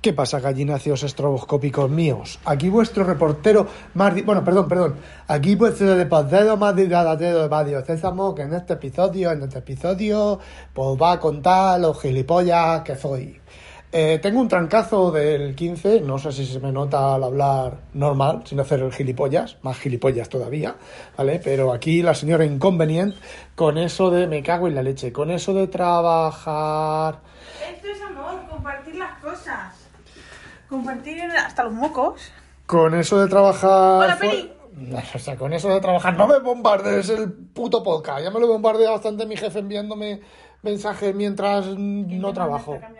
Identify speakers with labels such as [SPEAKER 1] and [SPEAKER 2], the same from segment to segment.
[SPEAKER 1] ¿Qué pasa, gallináceos estroboscópicos míos? Aquí vuestro reportero más... di- Bueno, perdón, perdón. Aquí vuestro reportero más dilatado de Radio Sésamo, que en este episodio, en este episodio, pues va a contar los gilipollas que soy. Eh, tengo un trancazo del 15, no sé si se me nota al hablar normal, sin hacer el gilipollas, más gilipollas todavía, ¿vale? Pero aquí la señora inconvenient con eso de me cago en la leche, con eso de trabajar...
[SPEAKER 2] Esto es amor, compartir. Compartir hasta los mocos.
[SPEAKER 1] Con eso de trabajar.
[SPEAKER 2] Hola, Peri.
[SPEAKER 1] O sea, con eso de trabajar. No me bombardees el puto podcast. Ya me lo bombardea bastante mi jefe enviándome mensajes mientras no trabajo.
[SPEAKER 2] Por casa.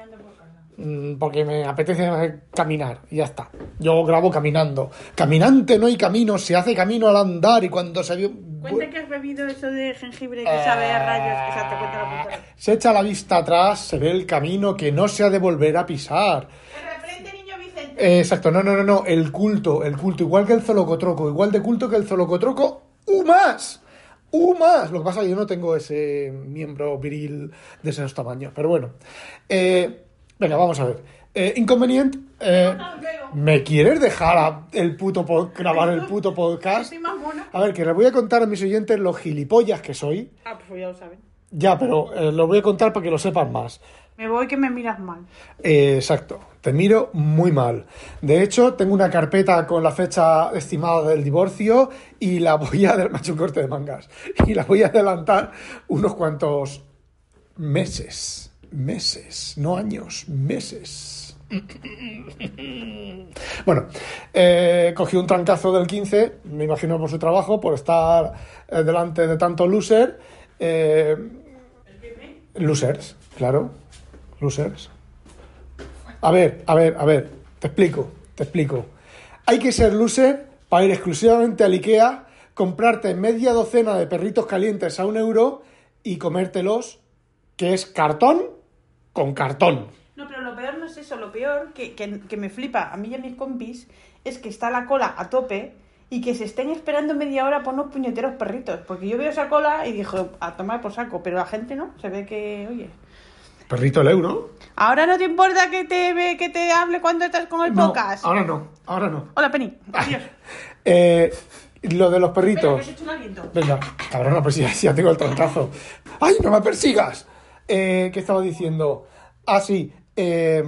[SPEAKER 1] Mm, Porque me apetece caminar y ya está. Yo grabo caminando. Caminante no hay camino, se hace camino al andar y cuando se vio.
[SPEAKER 2] Cuenta que has bebido eso de jengibre que sabe a rayos, que se te cuenta la puta.
[SPEAKER 1] Se echa la vista atrás, se ve el camino que no se ha de volver a pisar. Eh, Exacto, no, no, no, no, el culto, el culto, igual que el zolocotroco, igual de culto que el zolocotroco, ¡u más! ¡u más! Lo que pasa es que yo no tengo ese miembro viril de esos tamaños, pero bueno. Eh, venga, vamos a ver. Eh, inconveniente, eh, ¿me quieres dejar a- el puto pod- grabar el puto podcast? A ver, que les voy a contar a mis oyentes los gilipollas que soy.
[SPEAKER 2] Ah, pues ya lo saben.
[SPEAKER 1] Ya, pero eh, lo voy a contar para que lo sepan más.
[SPEAKER 2] Me voy que me miras mal.
[SPEAKER 1] Eh, exacto, te miro muy mal. De hecho, tengo una carpeta con la fecha estimada del divorcio y la voy a... Hecho un corte de mangas. Y la voy a adelantar unos cuantos meses. Meses, no años, meses. Bueno, eh, cogí un trancazo del 15, me imagino por su trabajo, por estar eh, delante de tanto loser. eh, losers, claro. Losers. A ver, a ver, a ver, te explico, te explico. Hay que ser loser para ir exclusivamente al IKEA, comprarte media docena de perritos calientes a un euro y comértelos, que es cartón con cartón.
[SPEAKER 2] No, pero lo peor no es eso. Lo peor que, que, que me flipa a mí y a mis compis es que está la cola a tope y que se estén esperando media hora por unos puñeteros perritos. Porque yo veo esa cola y dijo, a tomar por saco. Pero la gente no. Se ve que, oye.
[SPEAKER 1] Perrito el euro.
[SPEAKER 2] Ahora no te importa que te ve, que te hable cuando estás con el
[SPEAKER 1] No,
[SPEAKER 2] podcast.
[SPEAKER 1] ahora no, ahora no.
[SPEAKER 2] Hola, Penny. Adiós.
[SPEAKER 1] Eh, lo de los
[SPEAKER 2] Espera,
[SPEAKER 1] perritos.
[SPEAKER 2] que hecho un.
[SPEAKER 1] Venga, cabrona, pues ya, ya tengo el trancazo. ¡Ay, no me persigas! Eh, ¿Qué estaba diciendo? Ah, sí. eh,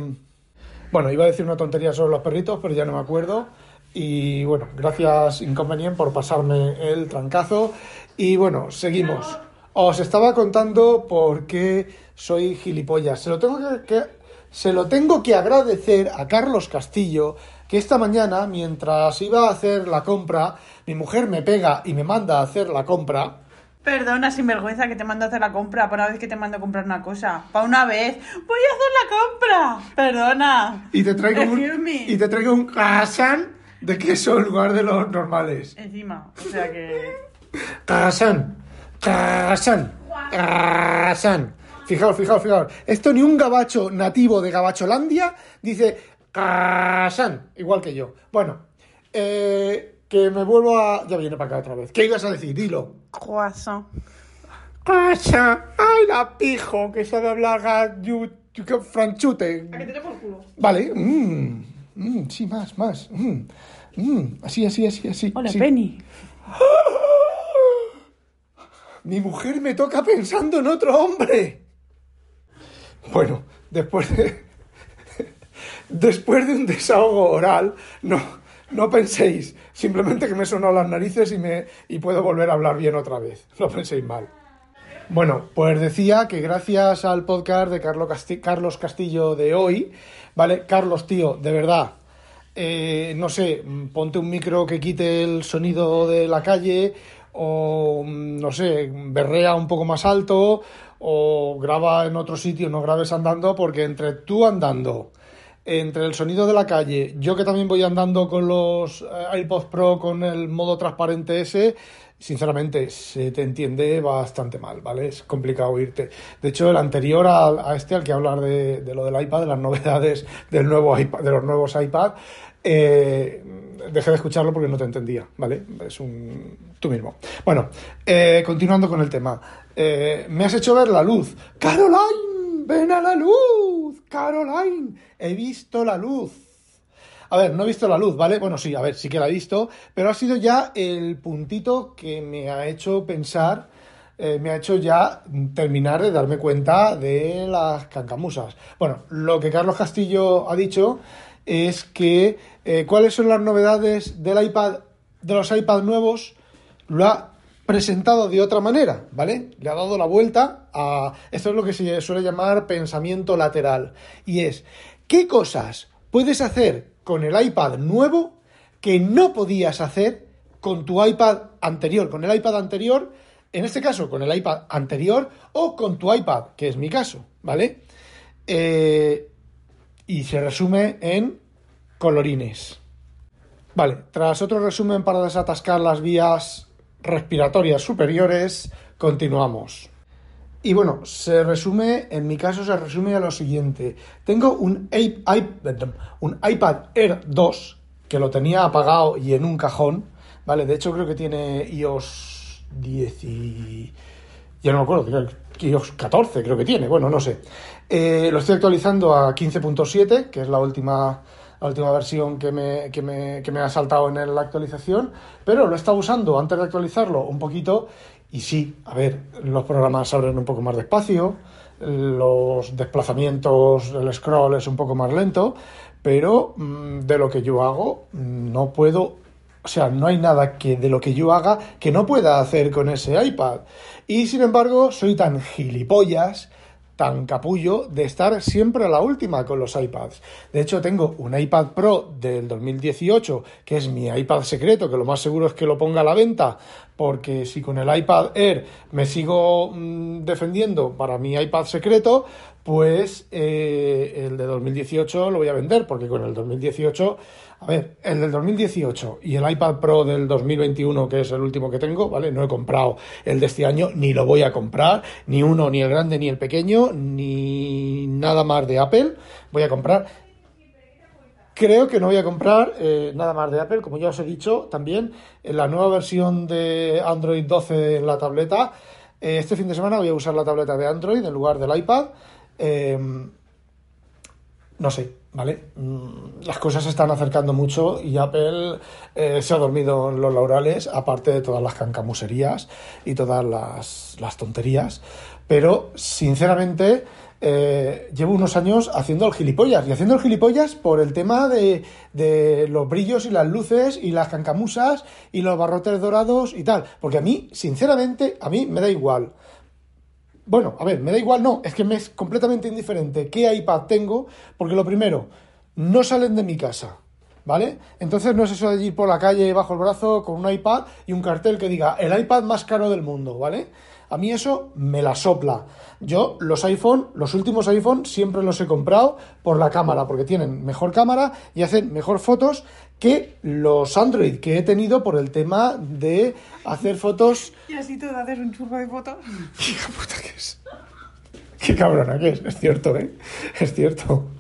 [SPEAKER 1] bueno, iba a decir una tontería sobre los perritos, pero ya no me acuerdo. Y bueno, gracias Inconvenient por pasarme el trancazo. Y bueno, seguimos. Os estaba contando por qué soy gilipollas. Se lo tengo que, que- se lo tengo que agradecer a Carlos Castillo, que esta mañana, mientras iba a hacer la compra, mi mujer me pega y me manda a hacer la compra.
[SPEAKER 2] Perdona, sinvergüenza, que te mando a hacer la compra. Para una vez que te mando a comprar una cosa. Para una vez. Voy a hacer la compra. Perdona.
[SPEAKER 1] Y te traigo
[SPEAKER 2] Excuse
[SPEAKER 1] un,
[SPEAKER 2] me.
[SPEAKER 1] y te traigo un croissant de queso en lugar de los normales.
[SPEAKER 2] Encima. O sea que.
[SPEAKER 1] Croissant, croissant, croissant. Fijaos, fijaos, fijaos. Esto ni un gabacho nativo de Gabacholandia dice croissant, igual que yo. Bueno, eh, que me vuelvo a... Ya viene para acá otra vez. ¿Qué ibas a decir? Dilo.
[SPEAKER 2] Croissant.
[SPEAKER 1] Croissant. ¡Ay, la pijo! Que sabe hablar franchute.
[SPEAKER 2] A que te por culo.
[SPEAKER 1] Vale. mm, mm, sí, más, más. mm, mm, así, así, así, así.
[SPEAKER 2] Hola,
[SPEAKER 1] sí.
[SPEAKER 2] Penny.
[SPEAKER 1] Mi mujer me toca pensando en otro hombre. Bueno, después de. Después de un desahogo oral, no, no penséis. Simplemente que me sonó las narices y, me, y puedo volver a hablar bien otra vez. No penséis mal. Bueno, pues decía que gracias al podcast de Carlo Casti- Carlos Castillo de hoy, ¿vale? Carlos, tío, de verdad, eh, no sé, mm, ponte un micro que quite el sonido de la calle o, mm, no sé, berrea un poco más alto o graba en otro sitio, no grabes andando porque entre tú andando, entre el sonido de la calle, yo que también voy andando con los eh, iPods Pro con el modo transparente ese, sinceramente se te entiende bastante mal, ¿vale? Es complicado oírte. De hecho, el anterior a, este, al que hablar de, de lo del iPad, de las novedades del nuevo iPad, de los nuevos iPad, eh, dejé de escucharlo porque no te entendía, ¿vale? Es un... tú mismo. Bueno, eh, continuando con el tema. Eh, me has hecho ver la luz. ¡Caroline! ven a la luz, Caroline, he visto la luz. A ver, no he visto la luz, ¿vale? Bueno, sí, a ver, sí que la he visto, pero ha sido ya el puntito que me ha hecho pensar, eh, me ha hecho ya terminar de darme cuenta de las cancamusas. Bueno, lo que Carlos Castillo ha dicho es que eh, cuáles son las novedades del iPad, de los iPad nuevos, lo ha presentado de otra manera, ¿vale? Le ha dado la vuelta a... Esto es lo que se suele llamar pensamiento lateral. Y es, ¿qué cosas puedes hacer con el iPad nuevo que no podías hacer con tu iPad anterior, con el iPad anterior, en este caso con el iPad anterior o con tu iPad, que es mi caso, ¿vale? Eh, y se resume en colorines. Vale, tras otro resumen para desatascar las vías respiratorias superiores, continuamos. Y bueno, se resume, en mi caso se resume a lo siguiente. Tengo un, un iPad Air 2 que lo tenía apagado y en un cajón, ¿vale? De hecho creo que tiene iOS 10 y... Ya no me acuerdo, iOS 14 creo que tiene, bueno, no sé. Eh, lo estoy actualizando a 15.7, que es la última, la última versión que me, que, me, que me ha saltado en la actualización, pero lo he estado usando antes de actualizarlo un poquito y sí, a ver, los programas abren un poco más despacio, los desplazamientos, el scroll es un poco más lento, pero mm, de lo que yo hago no puedo, o sea, no hay nada que de lo que yo haga que no pueda hacer con ese iPad. Y sin embargo, soy tan gilipollas tan capullo de estar siempre a la última con los iPads. De hecho, tengo un iPad Pro del 2018, que es mi iPad secreto, que lo más seguro es que lo ponga a la venta, porque si con el iPad Air me sigo mm, defendiendo para mi iPad secreto, pues eh, el de 2018 lo voy a vender, porque con el 2018 a ver, el del 2018 y el iPad Pro del 2021, que es el último que tengo, ¿vale? No he comprado el de este año, ni lo voy a comprar, ni uno, ni el grande, ni el pequeño, ni nada más de Apple. Voy a comprar. Creo que no voy a comprar eh, nada más de Apple, como ya os he dicho también, en la nueva versión de Android 12 en la tableta. Eh, este fin de semana voy a usar la tableta de Android en lugar del iPad. Eh, no sé, ¿vale? Mm, las cosas se están acercando mucho y Apple eh, se ha dormido en los laurales, aparte de todas las cancamuserías y todas las, tonterías. Pero, sinceramente, eh, llevo unos años haciendo el gilipollas. Y haciendo el gilipollas por el tema de, de, los brillos y las luces y las cancamusas y los barrotes dorados y tal. Porque a mí, sinceramente, a mí me da igual. Bueno, a ver, me da igual, no, es que me es completamente indiferente qué iPad tengo, porque lo primero, no salen de mi casa, ¿vale? Entonces no es eso de ir por la calle bajo el brazo con un iPad y un cartel que diga el iPad más caro del mundo, ¿vale? A mí eso me la sopla. Yo los iPhone, los últimos iPhone, siempre los he comprado por la cámara, porque tienen mejor cámara y hacen mejor fotos que los Android que he tenido por el tema de hacer fotos.
[SPEAKER 2] Y así tú haces un churro de fotos.
[SPEAKER 1] ¿Qué puta que es? Qué cabrona que es, es cierto, ¿eh? Es cierto.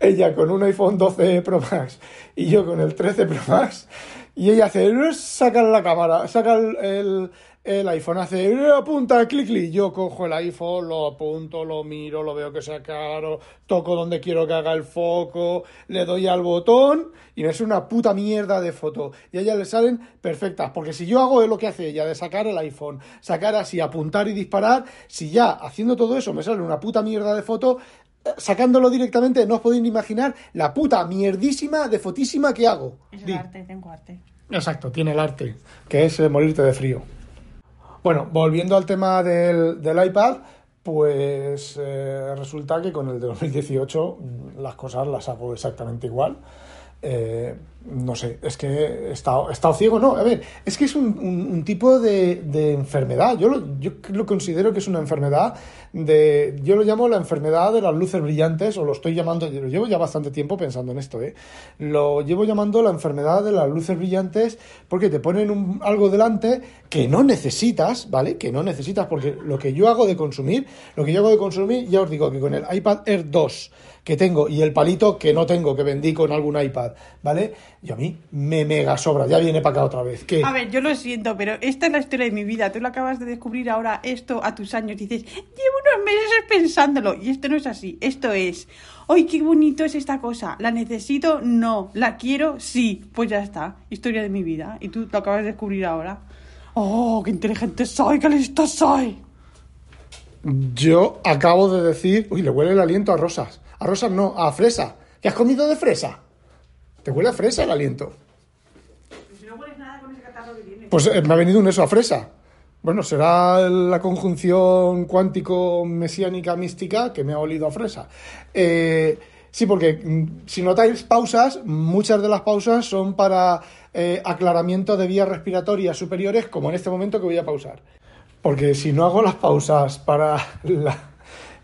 [SPEAKER 1] Ella con un iPhone 12 Pro Max y yo con el 13 Pro Max. Y ella hace, saca la cámara, saca el, el iPhone hace apunta, clic, clic. Yo cojo el iPhone, lo apunto, lo miro, lo veo que sea caro, toco donde quiero que haga el foco, le doy al botón y me es una puta mierda de foto. Y a ella le salen perfectas, porque si yo hago lo que hace ella de sacar el iPhone, sacar así, apuntar y disparar, si ya haciendo todo eso me sale una puta mierda de foto, eh, sacándolo directamente no os podéis ni imaginar la puta mierdísima de fotísima que hago.
[SPEAKER 2] Es el arte, tengo arte.
[SPEAKER 1] Exacto, tiene el arte, que es eh, morirte de frío. Bueno, volviendo al tema del, iPad, pues eh, resulta que con el de 2018 mm, las cosas las hago exactamente igual. Eh, no sé, es que he estado, ciego, no, a ver, es que es un, tipo de, enfermedad, yo lo, yo lo considero que es una enfermedad de, yo lo llamo la enfermedad de las luces brillantes, o lo estoy llamando, lo llevo ya bastante tiempo pensando en esto, ¿eh? lo llevo llamando la enfermedad de las luces brillantes porque te ponen algo delante que no necesitas, ¿vale? Que no necesitas, porque lo que yo hago de consumir, lo que yo hago de consumir, ya os digo que con el iPad Air 2, que tengo y el palito que no tengo, que vendí con algún iPad, ¿vale? Y a mí me mega sobra, ya viene para acá otra vez. ¿Qué?
[SPEAKER 2] A ver, yo lo siento, pero esta es la historia de mi vida. Tú lo acabas de descubrir ahora, esto a tus años. Dices, llevo unos meses pensándolo. Y esto no es así. Esto es, ¡ay, qué bonito es esta cosa! ¿La necesito? No. ¿La quiero? Sí. Pues ya está. Historia de mi vida. Y tú lo acabas de descubrir ahora. ¡Oh, qué inteligente soy! ¡Qué listo soy!
[SPEAKER 1] Yo acabo de decir, uy, le huele el aliento a rosas. A rosas no, a fresa. ¿Qué has comido de fresa? ¿Te huele a fresa el aliento?
[SPEAKER 2] Si no hueles nada con ese catarro que tienes.
[SPEAKER 1] Pues eh, me ha venido un eso a fresa. Bueno, será la conjunción cuántico-mesiánica mística que me ha olido a fresa. Eh, sí, porque mm, si notáis pausas, muchas de las pausas son para eh, aclaramiento de vías respiratorias superiores, como en este momento que voy a pausar. Porque si no hago las pausas para la...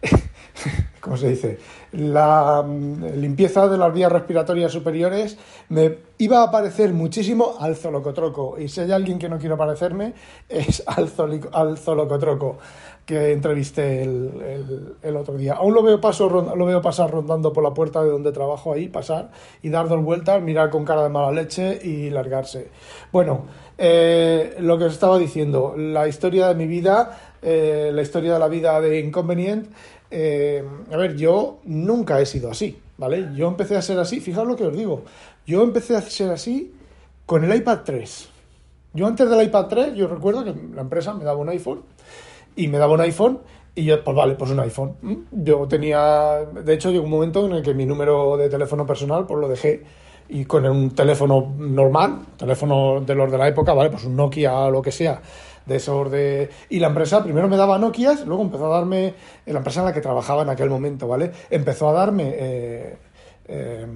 [SPEAKER 1] ¿Cómo se dice? La mm, limpieza de las vías respiratorias superiores me iba a parecer muchísimo al zolocotroco. Y si hay alguien que no quiere parecerme, es al, zoli- al zolocotroco que entrevisté el, el- otro día. Aún lo veo, paso, lo veo pasar rondando por la puerta de donde trabajo ahí, pasar y dar dos vueltas, mirar con cara de mala leche y largarse. Bueno, eh, lo que os estaba diciendo, la historia de mi vida, eh, la historia de la vida de Inconvenient. eh, a ver, yo nunca he sido así, ¿vale? Yo empecé a ser así, fijaos lo que os digo. Yo empecé a ser así con el iPad 3. Yo antes del iPad 3, yo recuerdo que la empresa me daba un iPhone y me daba un iPhone y yo, pues vale, pues un iPhone. ¿m? Yo tenía, de hecho, llegó un momento en el que mi número de teléfono personal, pues lo dejé y con un teléfono normal, teléfono de los de la época, vale, pues un Nokia o lo que sea, de esos de... Y la empresa primero me daba Nokias, luego empezó a darme, la empresa en la que trabajaba en aquel momento, ¿vale? Empezó a darme eh, eh,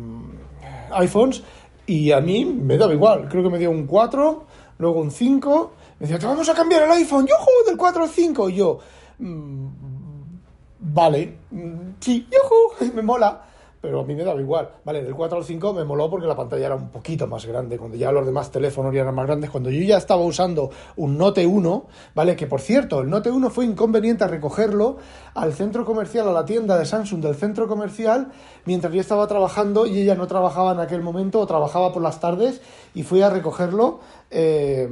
[SPEAKER 1] iPhones y a mí me daba igual, creo que me dio un 4, luego un 5, me decía, te vamos a cambiar el iPhone, yo del 4 al 5, y yo, "Mm, vale, mm, sí, yujú, me mola, pero a mí me daba igual, vale, del 4 al 5 me moló porque la pantalla era un poquito más grande, cuando ya los demás teléfonos ya eran más grandes, cuando yo ya estaba usando un Note 1, vale, que por cierto, el Note 1 fue inconveniente recogerlo al centro comercial, a la tienda de Samsung del centro comercial, mientras yo estaba trabajando y ella no trabajaba en aquel momento o trabajaba por las tardes y fui a recogerlo. eh,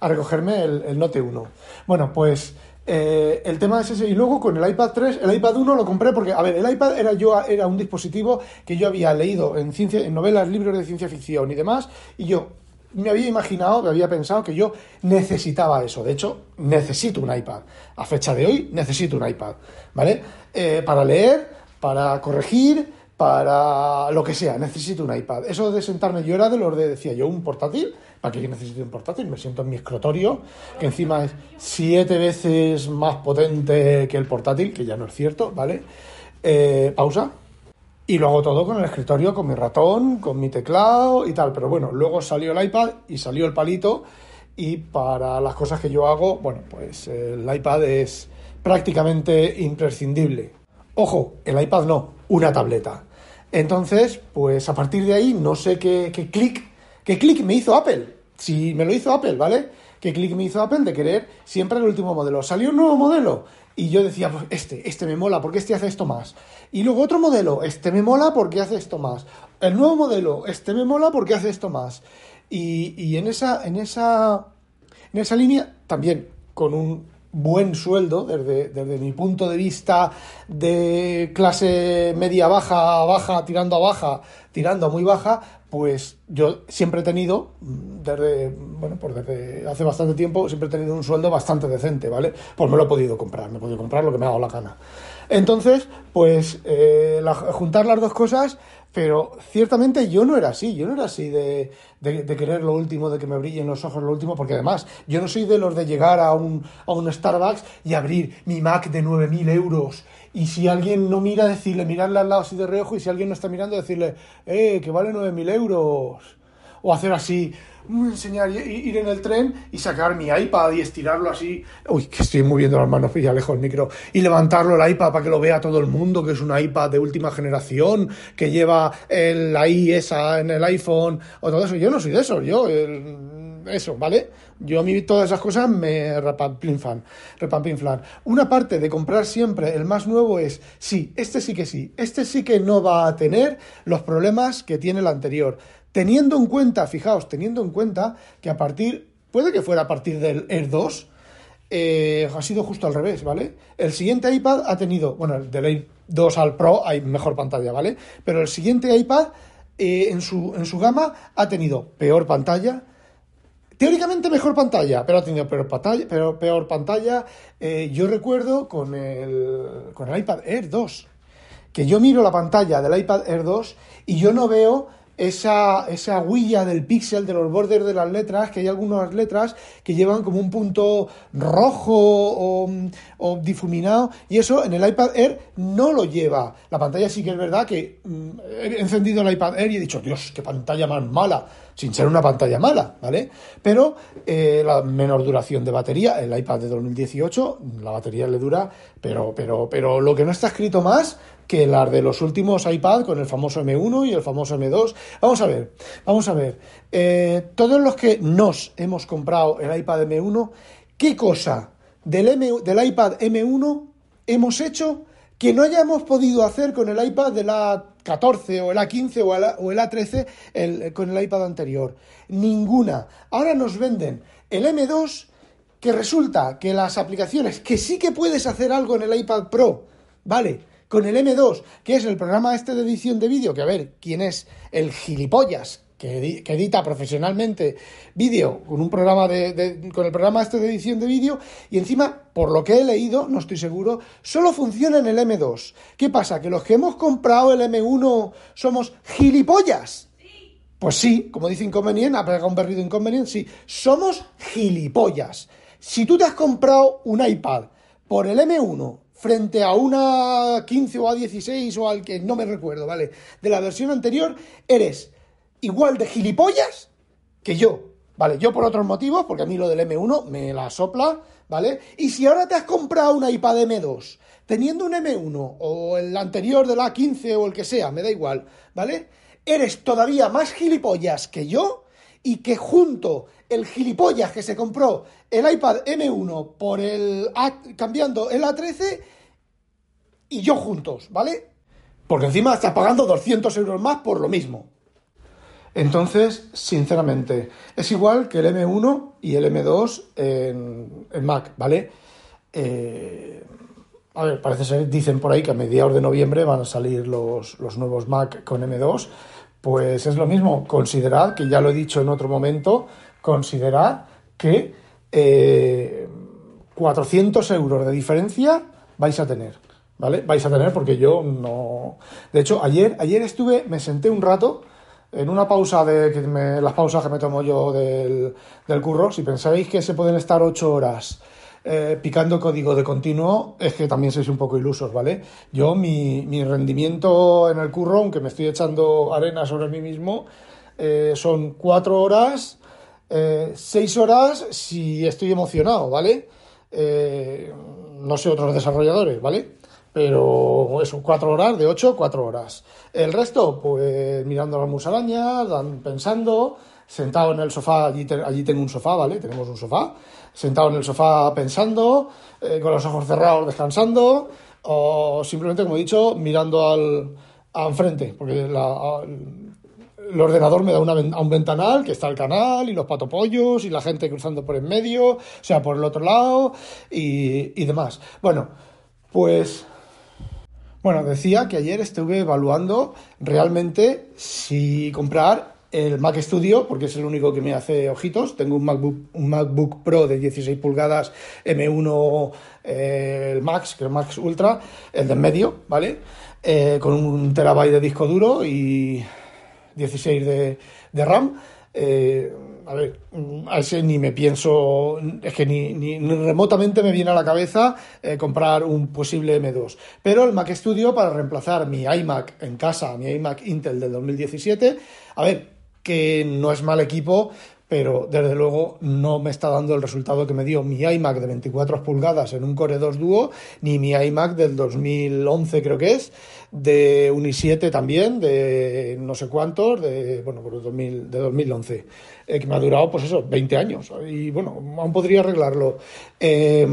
[SPEAKER 1] a recogerme el, el Note 1. Bueno, pues eh, el tema es ese. Y luego con el iPad 3, el iPad 1 lo compré porque, a ver, el iPad era yo era un dispositivo que yo había leído en ciencia, en novelas, libros de ciencia ficción y demás, y yo me había imaginado, me había pensado que yo necesitaba eso. De hecho, necesito un iPad. A fecha de hoy, necesito un iPad, ¿vale? Eh, para leer, para corregir, para lo que sea, necesito un iPad. Eso de sentarme, yo era de los de, decía yo, un portátil, ¿para qué yo necesito un portátil? Me siento en mi escritorio, que encima es siete veces más potente que el portátil, que ya no es cierto, ¿vale? Eh, pausa. Y lo hago todo con el escritorio, con mi ratón, con mi teclado y tal. Pero bueno, luego salió el iPad y salió el palito. Y para las cosas que yo hago, bueno, pues el iPad es prácticamente imprescindible. Ojo, el iPad no, una tableta. Entonces, pues a partir de ahí no sé qué, qué clic, qué clic me hizo Apple. Si me lo hizo Apple, ¿vale? ¿Qué clic me hizo Apple de querer siempre el último modelo? Salió un nuevo modelo y yo decía, pues este, este me mola porque este hace esto más. Y luego otro modelo, este me mola porque hace esto más. El nuevo modelo, este me mola porque hace esto más. Y, y en esa, en esa, en esa línea también con un buen sueldo desde, desde mi punto de vista de clase media baja, baja, tirando a baja, tirando a muy baja, pues yo siempre he tenido, mm, desde, bueno, pues desde hace bastante tiempo, siempre he tenido un sueldo bastante decente, ¿vale? Pues me lo he podido comprar, me he podido comprar lo que me ha dado la gana. Entonces, pues eh, juntar las dos cosas, pero ciertamente yo no era así, yo no era así de, de, querer lo último, de que me brillen los ojos lo último, porque además yo no soy de los de llegar a un, a un Starbucks y abrir mi Mac de 9.000 euros. Y si alguien no mira, decirle, mirarle al lado así de reojo, y si alguien no está mirando, decirle, eh, que vale 9.000 euros. O hacer así, enseñar, ir en el tren y sacar mi iPad y estirarlo así. Uy, que estoy moviendo las manos, ya lejos el micro. Y levantarlo el iPad para que lo vea todo el mundo, que es un iPad de última generación, que lleva el, la I esa en el iPhone, o todo eso. Yo no soy de eso. Yo, eso, ¿vale? Yo a mí todas esas cosas me repampinflan, repampinflan. Una parte de comprar siempre el más nuevo es, sí, este sí que sí, este sí que no va a tener los problemas que tiene el anterior. Teniendo en cuenta, fijaos, teniendo en cuenta que a partir, puede que fuera a partir del Air 2, eh, ha sido justo al revés, ¿vale? El siguiente iPad ha tenido, bueno, el del Air 2 al Pro hay mejor pantalla, ¿vale? Pero el siguiente iPad eh, en, su, en su gama ha tenido peor pantalla, teóricamente mejor pantalla, pero ha tenido peor pantalla. Peor, peor pantalla. Eh, yo recuerdo con el, con el iPad Air 2, que yo miro la pantalla del iPad Air 2 y yo no veo esa, esa huella del píxel, de los bordes de las letras, que hay algunas letras que llevan como un punto rojo o, difuminado, y eso en el iPad Air no lo lleva. La pantalla sí que es verdad que mm, he encendido el iPad Air y he dicho, Dios, qué pantalla más mala, sin ser una pantalla mala, ¿vale? Pero eh, la menor duración de batería, el iPad de 2018, la batería le dura, pero, pero, pero lo que no está escrito más que las de los últimos iPad con el famoso M1 y el famoso M2. Vamos a ver, vamos a ver. Eh, todos los que nos hemos comprado el iPad M1, ¿qué cosa del, M, del iPad M1 hemos hecho que no hayamos podido hacer con el iPad de la 14 o el A15 o el, o el A13 el, con el iPad anterior? Ninguna. Ahora nos venden el M2 que resulta que las aplicaciones que sí que puedes hacer algo en el iPad Pro, ¿vale? Con el M2, que es el programa este de edición de vídeo, que a ver, ¿quién es el gilipollas que, edita profesionalmente vídeo con un programa de, con el programa este de edición de vídeo y encima, por lo que he leído, no estoy seguro, solo funciona en el M2. ¿Qué pasa? ¿Que los que hemos comprado el M1 somos gilipollas? Pues sí, como dice Inconveniente, ha pegado un berrido Inconveniente, sí, somos gilipollas. Si tú te has comprado un iPad por el M1 frente a una 15 o a 16 o al que no me recuerdo, ¿vale? De la versión anterior, eres igual de gilipollas que yo, ¿vale? Yo por otros motivos, porque a mí lo del M1 me la sopla, ¿vale? Y si ahora te has comprado una iPad M2, teniendo un M1 o el anterior de la 15 o el que sea, me da igual, ¿vale? Eres todavía más gilipollas que yo y que junto el gilipollas que se compró el iPad M1 por el cambiando el A13 y yo juntos, ¿vale? Porque encima estás pagando 200 euros más por lo mismo. Entonces, sinceramente, es igual que el M1 y el M2 en, en Mac, ¿vale? Eh, a ver, parece ser, dicen por ahí que a mediados de noviembre van a salir los, los nuevos Mac con M2. Pues es lo mismo, considerad, que ya lo he dicho en otro momento, considerad que 400 eh, euros de diferencia vais a tener, ¿vale? Vais a tener porque yo no... De hecho, ayer, ayer estuve, me senté un rato en una pausa de que las pausas que me tomo yo del, del curro, si pensáis que se pueden estar 8 horas eh, picando código de continuo, es que también sois un poco ilusos, ¿vale? Yo, mi, mi rendimiento en el curro, aunque me estoy echando arena sobre mí mismo, eh, son 4 horas eh, seis horas si estoy emocionado, ¿vale? Eh, no sé otros desarrolladores, ¿vale? Pero eso, cuatro horas, de ocho, cuatro horas. El resto, pues mirando las musarañas, pensando, sentado en el sofá, allí, allí tengo un sofá, ¿vale? Tenemos un sofá, sentado en el sofá pensando, eh, con los ojos cerrados descansando, o simplemente, como he dicho, mirando al, a enfrente, porque la, el ordenador me da a un ventanal que está el canal y los patopollos y la gente cruzando por en medio, o sea, por el otro lado y, demás. Bueno, pues bueno, decía que ayer estuve evaluando realmente si comprar el Mac Studio, porque es el único que me hace ojitos. Tengo un MacBook, un MacBook Pro de 16 pulgadas M1, eh, el Max, que es Max Ultra, el de en medio, ¿vale? Eh, con un terabyte de disco duro y 16 de, RAM. Eh, a ver, a ese ni me pienso, es que ni, ni, remotamente me viene a la cabeza comprar un posible M2. Pero el Mac Studio para reemplazar mi iMac en casa, mi iMac Intel del 2017, a ver, que no es mal equipo, pero desde luego no me está dando el resultado que me dio mi iMac de 24 pulgadas en un Core 2 Duo, ni mi iMac del 2011 creo que es, de un i7 también, de no sé cuántos, de, bueno, 2000, de 2011, eh, que me ha durado, pues eso, 20 años. Y bueno, aún podría arreglarlo. Eh,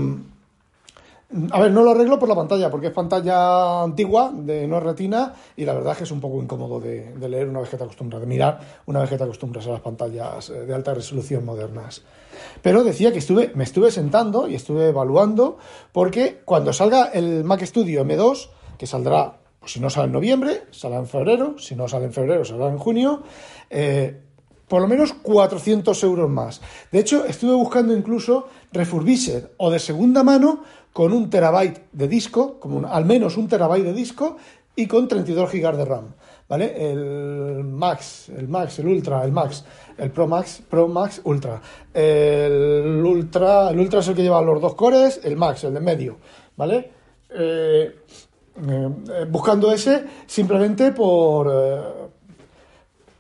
[SPEAKER 1] a ver, no lo arreglo por la pantalla, porque es pantalla antigua, de no retina, y la verdad es que es un poco incómodo de, leer una vez que te acostumbras, de mirar una vez que te acostumbras a las pantallas eh, de alta resolución modernas. Pero decía que estuve, me estuve sentando y estuve evaluando, porque cuando salga el Mac Studio M2, que saldrá, pues si no sale en noviembre, saldrá en febrero, si no sale en febrero, saldrá en junio, eh, por lo menos 400 euros más. De hecho, estuve buscando incluso refurbished o de segunda mano con un terabyte de disco, como al menos un terabyte de disco y con 32 GB de RAM. ¿Vale? El Max, el Max, el Ultra, el Max, el Pro Max, Pro Max Ultra. El Ultra, el Ultra es el que lleva los dos cores, el Max, el de medio, ¿vale? Eh, eh, buscando ese simplemente por, eh,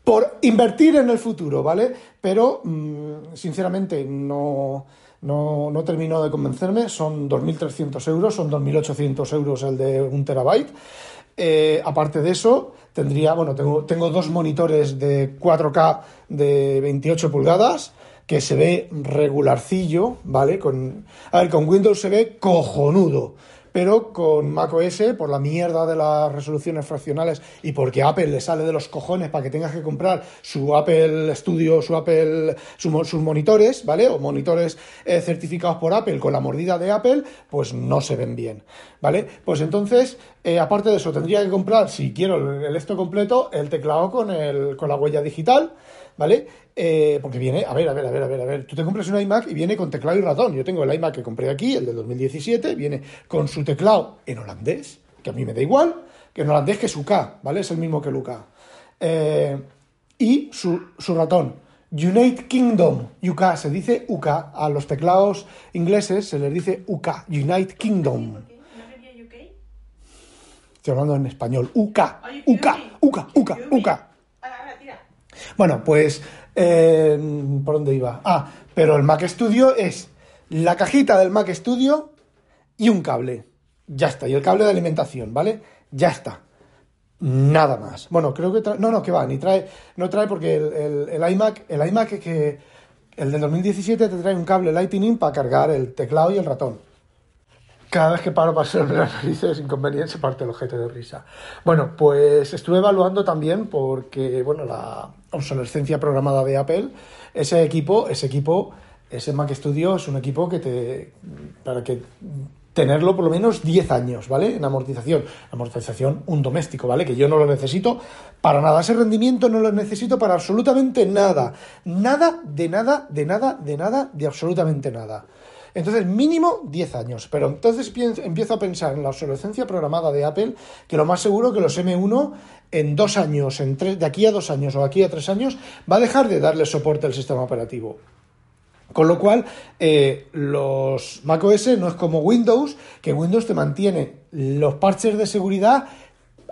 [SPEAKER 1] por invertir en el futuro, ¿vale? Pero, mm, sinceramente, no, no, no terminó de convencerme. Son 2.300 euros, son 2.800 euros el de un terabyte. Eh, aparte de eso, tendría, bueno, tengo, tengo dos monitores de 4K de 28 pulgadas que se ve regularcillo, ¿vale? Con, a ver, con Windows se ve cojonudo pero con macOS, por la mierda de las resoluciones fraccionales y porque Apple le sale de los cojones para que tengas que comprar su Apple Studio, su Apple, sus monitores, ¿vale? O monitores eh, certificados por Apple con la mordida de Apple, pues no se ven bien, ¿vale? Pues entonces, eh, aparte de eso, tendría que comprar, si quiero el esto completo, el teclado con, el, con la huella digital, ¿vale? Eh, porque viene, a ver, a ver, a ver, a ver, a ver, tú te compras un iMac y viene con teclado y ratón. Yo tengo el iMac que compré aquí, el de 2017, viene con su teclado en holandés, que a mí me da igual, que en holandés que su K, ¿vale? Es el mismo que UK. Eh, y su, ratón. United Kingdom, UK, se dice UK, a los teclados ingleses se les dice UK, United Kingdom. Estoy hablando en español, UK, UK, UK, UK, UK. Bueno, pues eh, ¿Por dónde iba? Ah, pero el Mac Studio es la cajita del Mac Studio y un cable. Ya está. Y el cable de alimentación, ¿vale? Ya está. Nada más. Bueno, creo que trae... No, no, que va, ni trae... No trae porque el, iMac... El iMac que... El del 2017 te trae un cable Lightning para cargar el teclado y el ratón. Cada vez que paro para ser las narices inconveniente parte el objeto de risa. Bueno, pues estuve evaluando también porque, bueno, la obsolescencia programada de Apple, ese equipo, ese equipo, ese Mac Studio es un equipo que te, para que tenerlo por lo menos 10 años, ¿vale? En amortización. Amortización, un doméstico, ¿vale? Que yo no lo necesito para nada. Ese rendimiento no lo necesito para absolutamente nada. Nada, de nada, de nada, de nada, de absolutamente nada. Entonces, mínimo 10 años. Pero entonces empiezo a pensar en la obsolescencia programada de Apple, que lo más seguro que los M1 en dos años, en tres, de aquí a dos años o aquí a tres años, va a dejar de darle soporte al sistema operativo. Con lo cual, eh, los macOS no es como Windows, que Windows te mantiene los parches de seguridad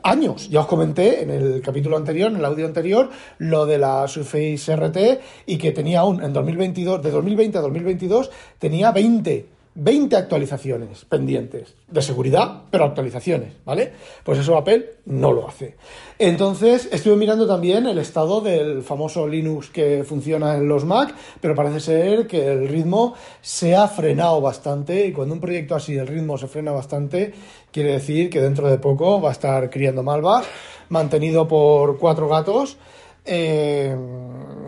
[SPEAKER 1] años. Ya os comenté en el capítulo anterior, en el audio anterior, lo de la Surface RT y que tenía aún en 2022, de 2020 a 2022, tenía 20 20 actualizaciones pendientes de seguridad, pero actualizaciones, ¿vale? Pues eso Apple no lo hace. Entonces, estuve mirando también el estado del famoso Linux que funciona en los Mac, pero parece ser que el ritmo se ha frenado bastante y cuando un proyecto así el ritmo se frena bastante, quiere decir que dentro de poco va a estar criando malvas, mantenido por cuatro gatos eh,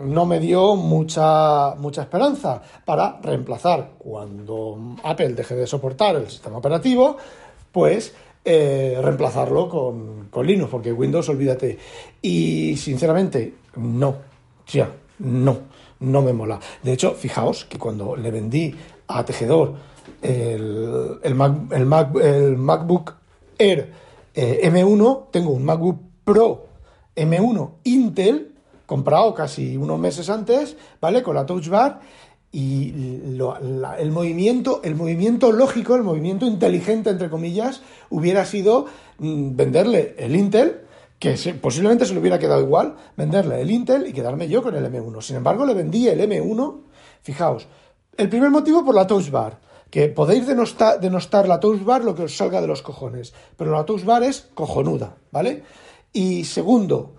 [SPEAKER 1] no me dio mucha, mucha esperanza para reemplazar cuando Apple deje de soportar el sistema operativo, pues eh, reemplazarlo con, Linux, porque Windows, olvídate. Y sinceramente, no, ya, no, no me mola. De hecho, fijaos que cuando le vendí a Tejedor el, el, MacBook Air eh, M1, tengo un MacBook Pro M1 Intel, comprado casi unos meses antes, ¿vale? Con la Touch Bar y el, movimiento, el movimiento lógico, el movimiento inteligente, entre comillas, hubiera sido mm, venderle el Intel, que posiblemente se le hubiera quedado igual venderle el Intel y quedarme yo con el M1. Sin embargo, le vendí el M1, fijaos, el primer motivo por la Touch Bar, que podéis denostar, denostar la Touch Bar lo que os salga de los cojones, pero la Touch Bar es cojonuda, ¿vale? Y segundo,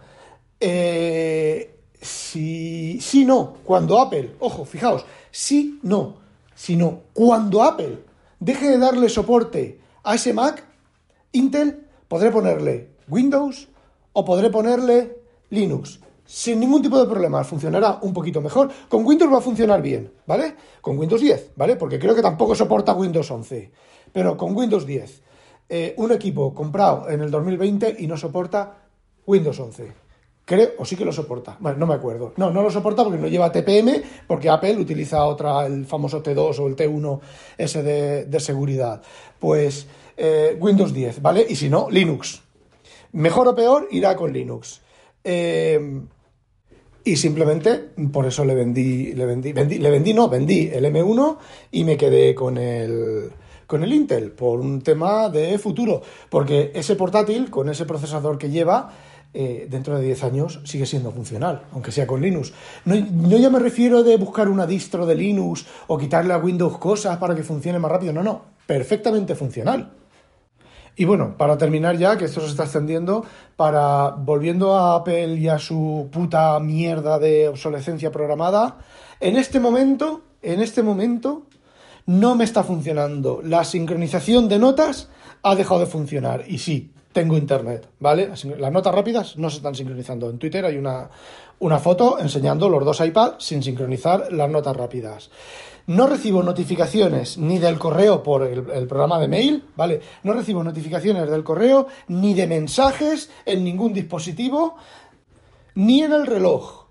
[SPEAKER 1] eh, si, no, cuando Apple, ojo, fijaos, si no, si no, cuando Apple deje de darle soporte a ese Mac, Intel, podré ponerle Windows o podré ponerle Linux. Sin ningún tipo de problemas, funcionará un poquito mejor. Con Windows va a funcionar bien, ¿vale? Con Windows 10, ¿vale? Porque creo que tampoco soporta Windows 11. Pero con Windows 10, eh, un equipo comprado en el 2020 y no soporta Windows 11. Creo, o sí que lo soporta. Bueno, no me acuerdo. No, no lo soporta porque no lleva TPM, porque Apple utiliza otra, el famoso T2 o el T1 ese de, seguridad. Pues eh, Windows 10, ¿vale? Y si no, Linux. Mejor o peor, irá con Linux. Eh, y simplemente por eso le vendí, le vendí, le vendí, no, vendí el M1 y me quedé con el, con el Intel por un tema de futuro. Porque ese portátil, con ese procesador que lleva, eh, dentro de 10 años sigue siendo funcional, aunque sea con Linux. No, no ya me refiero de buscar una distro de Linux o quitarle a Windows cosas para que funcione más rápido. No, no, perfectamente funcional. Y bueno, para terminar ya, que esto se está extendiendo, para volviendo a Apple y a su puta mierda de obsolescencia programada, en este momento, en este momento, no me está funcionando. La sincronización de notas ha dejado de funcionar. Y sí, tengo internet, ¿vale? Las notas rápidas no se están sincronizando. En Twitter hay una, una foto enseñando los dos iPads sin sincronizar las notas rápidas. No recibo notificaciones ni del correo por el, el, programa de mail, ¿vale? No recibo notificaciones del correo ni de mensajes en ningún dispositivo, ni en el reloj.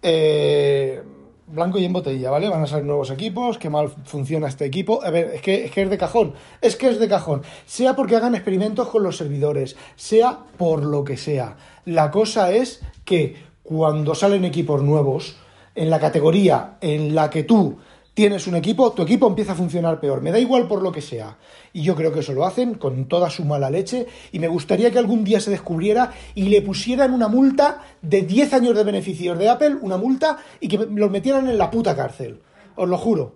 [SPEAKER 1] Eh, blanco y en botella, ¿vale? Van a salir nuevos equipos, qué mal funciona este equipo. A ver, es que, es que es de cajón, es que es de cajón. Sea porque hagan experimentos con los servidores, sea por lo que sea. La cosa es que cuando salen equipos nuevos, en la categoría en la que tú tienes un equipo, tu equipo empieza a funcionar peor. Me da igual por lo que sea. Y yo creo que eso lo hacen con toda su mala leche. Y me gustaría que algún día se descubriera y le pusieran una multa de 10 años de beneficios de Apple, una multa, y que los metieran en la puta cárcel. Os lo juro.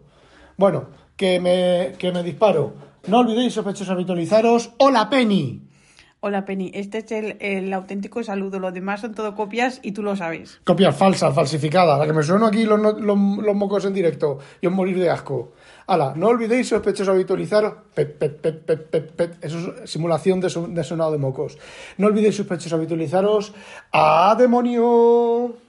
[SPEAKER 1] Bueno, que me, que me disparo. No olvidéis, sospechosos, habitualizaros. ¡Hola, Penny!
[SPEAKER 2] Hola Penny, este es el, auténtico saludo, los demás son todo copias y tú lo sabes.
[SPEAKER 1] Copias falsas, falsificadas, la que me sueno aquí los, los, mocos en directo y os morir de asco. Hala, no olvidéis sospechosos habitualizaros. Pet, pet, pet, pet, pet. Eso es simulación de, de sonado de mocos. No olvidéis sospechosos habitualizaros. ¡A demonio!